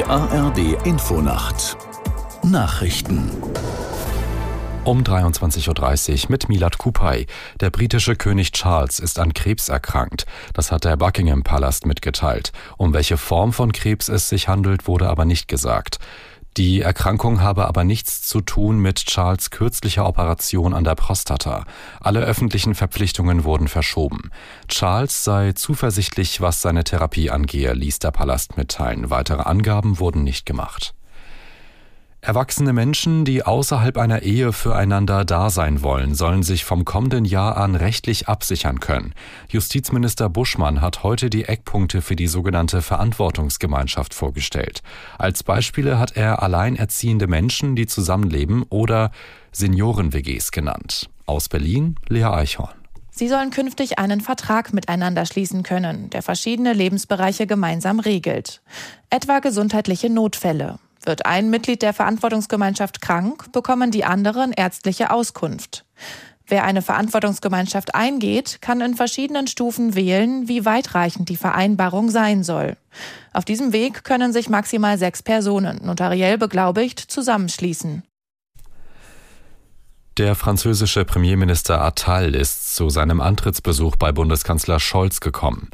Die ARD Infonacht Nachrichten um 23.30 Uhr mit Milad Kupay. Der britische König Charles ist an Krebs erkrankt. Das hat der Buckingham Palast mitgeteilt. Um welche Form von Krebs es sich handelt, wurde aber nicht gesagt. Die Erkrankung habe aber nichts zu tun mit Charles kürzlicher Operation an der Prostata. Alle öffentlichen Verpflichtungen wurden verschoben. Charles sei zuversichtlich, was seine Therapie angehe, ließ der Palast mitteilen. Weitere Angaben wurden nicht gemacht. Erwachsene Menschen, die außerhalb einer Ehe füreinander da sein wollen, sollen sich vom kommenden Jahr an rechtlich absichern können. Justizminister Buschmann hat heute die Eckpunkte für die sogenannte Verantwortungsgemeinschaft vorgestellt. Als Beispiele hat er alleinerziehende Menschen, die zusammenleben oder Senioren-WGs genannt. Aus Berlin, Lea Eichhorn. Sie sollen künftig einen Vertrag miteinander schließen können, der verschiedene Lebensbereiche gemeinsam regelt. Etwa gesundheitliche Notfälle. Wird ein Mitglied der Verantwortungsgemeinschaft krank, bekommen die anderen ärztliche Auskunft. Wer eine Verantwortungsgemeinschaft eingeht, kann in verschiedenen Stufen wählen, wie weitreichend die Vereinbarung sein soll. Auf diesem Weg können sich maximal sechs Personen, notariell beglaubigt, zusammenschließen. Der französische Premierminister Attal ist zu seinem Antrittsbesuch bei Bundeskanzler Scholz gekommen.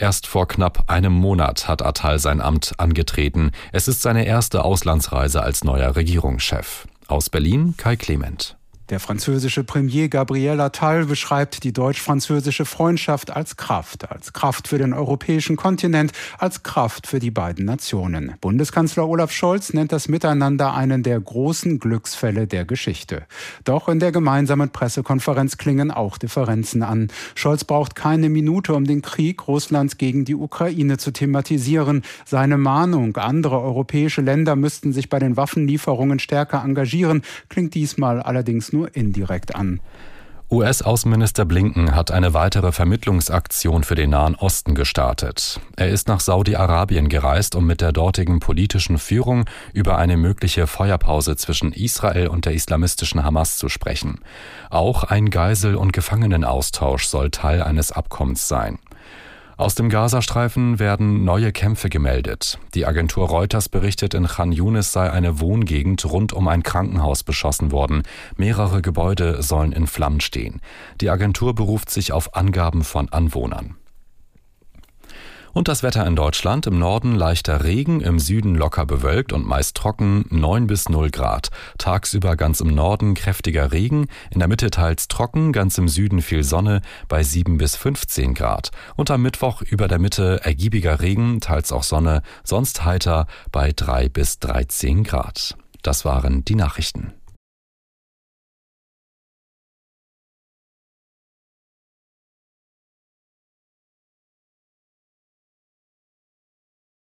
Erst vor knapp einem Monat hat Attal sein Amt angetreten. Es ist seine erste Auslandsreise als neuer Regierungschef. Aus Berlin Kai Clement. Der französische Premier Gabriel Attal beschreibt die deutsch-französische Freundschaft als Kraft, als Kraft für den europäischen Kontinent, als Kraft für die beiden Nationen. Bundeskanzler Olaf Scholz nennt das Miteinander einen der großen Glücksfälle der Geschichte. Doch in der gemeinsamen Pressekonferenz klingen auch Differenzen an. Scholz braucht keine Minute, um den Krieg Russlands gegen die Ukraine zu thematisieren. Seine Mahnung, andere europäische Länder müssten sich bei den Waffenlieferungen stärker engagieren, klingt diesmal allerdings nur nur indirekt an. US-Außenminister Blinken hat eine weitere Vermittlungsaktion für den Nahen Osten gestartet. Er ist nach Saudi-Arabien gereist, um mit der dortigen politischen Führung über eine mögliche Feuerpause zwischen Israel und der islamistischen Hamas zu sprechen. Auch ein Geisel- und Gefangenenaustausch soll Teil eines Abkommens sein. Aus dem Gazastreifen werden neue Kämpfe gemeldet. Die Agentur Reuters berichtet, in Khan Yunis sei eine Wohngegend rund um ein Krankenhaus beschossen worden. Mehrere Gebäude sollen in Flammen stehen. Die Agentur beruft sich auf Angaben von Anwohnern. Und das Wetter in Deutschland im Norden leichter Regen, im Süden locker bewölkt und meist trocken 9 bis 0 Grad. Tagsüber ganz im Norden kräftiger Regen, in der Mitte teils trocken, ganz im Süden viel Sonne bei 7 bis 15 Grad. Und am Mittwoch über der Mitte ergiebiger Regen, teils auch Sonne, sonst heiter bei 3 bis 13 Grad. Das waren die Nachrichten.